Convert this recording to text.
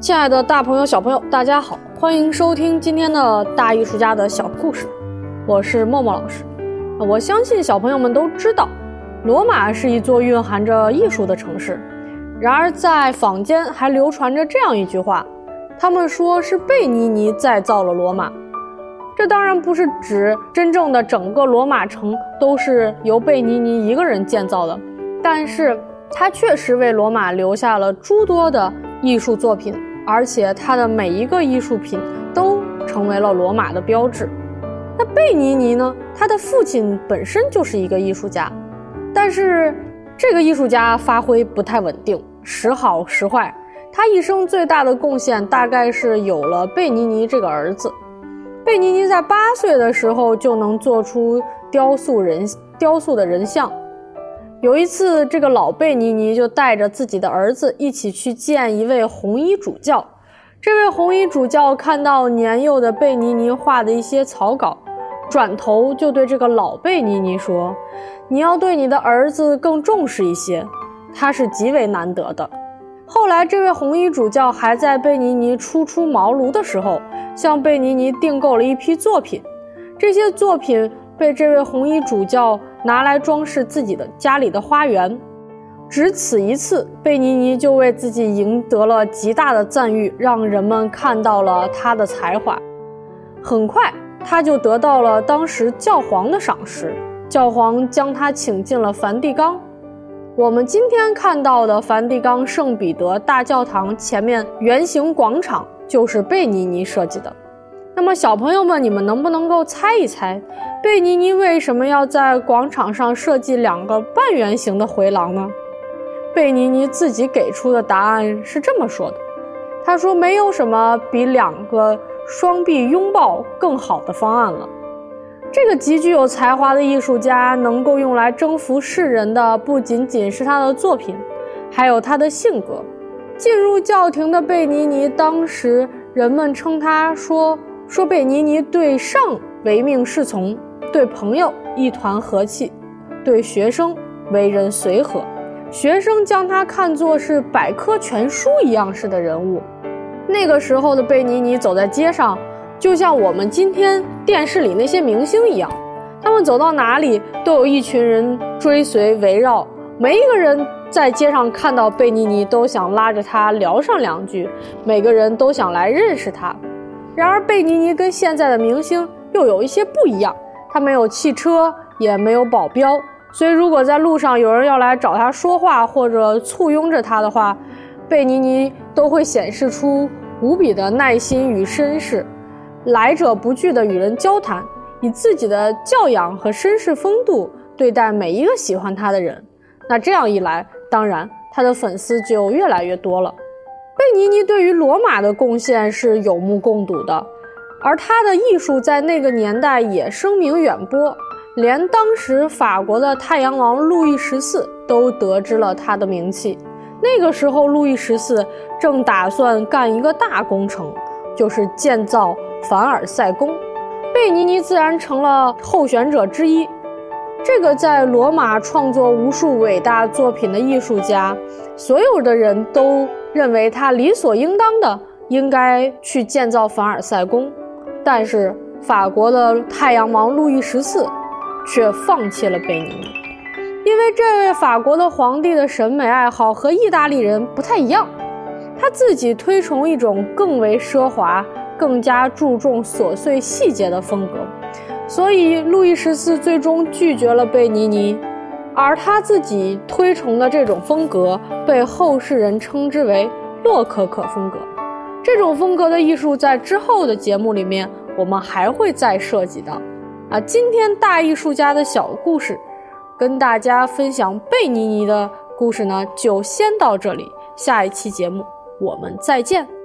亲爱的大朋友、小朋友，大家好，欢迎收听今天的大艺术家的小故事，我是默默老师。我相信小朋友们都知道，罗马是一座蕴含着艺术的城市。然而，在坊间还流传着这样一句话，他们说是贝尼尼再造了罗马。这当然不是指真正的整个罗马城都是由贝尼尼一个人建造的，但是他确实为罗马留下了诸多的艺术作品。而且他的每一个艺术品都成为了罗马的标志。那贝尼尼呢？他的父亲本身就是一个艺术家，但是这个艺术家发挥不太稳定，时好时坏。他一生最大的贡献大概是有了贝尼尼这个儿子。贝尼尼在八岁的时候就能做出雕塑人雕塑的人像。有一次，这个老贝尼尼就带着自己的儿子一起去见一位红衣主教。这位红衣主教看到年幼的贝尼尼画的一些草稿，转头就对这个老贝尼尼说：“你要对你的儿子更重视一些，他是极为难得的。”后来，这位红衣主教还在贝尼尼初出茅庐的时候，向贝尼尼订购了一批作品。这些作品被这位红衣主教。拿来装饰自己的家里的花园，只此一次，贝尼尼就为自己赢得了极大的赞誉，让人们看到了他的才华。很快，他就得到了当时教皇的赏识，教皇将他请进了梵蒂冈。我们今天看到的梵蒂冈圣彼得大教堂前面圆形广场，就是贝尼尼设计的。那么，小朋友们，你们能不能够猜一猜，贝尼尼为什么要在广场上设计两个半圆形的回廊呢？贝尼尼自己给出的答案是这么说的：“他说，没有什么比两个双臂拥抱更好的方案了。这个极具有才华的艺术家，能够用来征服世人的不仅仅是他的作品，还有他的性格。进入教廷的贝尼尼，当时人们称他说。”说贝尼尼对上唯命是从，对朋友一团和气，对学生为人随和，学生将他看作是百科全书一样式的人物。那个时候的贝尼尼走在街上，就像我们今天电视里那些明星一样，他们走到哪里都有一群人追随围绕，每一个人在街上看到贝尼尼都想拉着他聊上两句，每个人都想来认识他。然而，贝尼尼跟现在的明星又有一些不一样。他没有汽车，也没有保镖，所以如果在路上有人要来找他说话或者簇拥着他的话，贝尼尼都会显示出无比的耐心与绅士，来者不拒地与人交谈，以自己的教养和绅士风度对待每一个喜欢他的人。那这样一来，当然他的粉丝就越来越多了。贝尼尼对于罗马的贡献是有目共睹的，而他的艺术在那个年代也声名远播，连当时法国的太阳王路易十四都得知了他的名气。那个时候，路易十四正打算干一个大工程，就是建造凡尔赛宫，贝尼尼自然成了候选者之一。这个在罗马创作无数伟大作品的艺术家，所有的人都。认为他理所应当的应该去建造凡尔赛宫，但是法国的太阳王路易十四却放弃了贝尼，因为这位法国的皇帝的审美爱好和意大利人不太一样，他自己推崇一种更为奢华、更加注重琐碎细节的风格，所以路易十四最终拒绝了贝尼尼。而他自己推崇的这种风格，被后世人称之为洛可可风格。这种风格的艺术，在之后的节目里面，我们还会再涉及到。啊，今天大艺术家的小故事，跟大家分享贝尼尼的故事呢，就先到这里。下一期节目我们再见。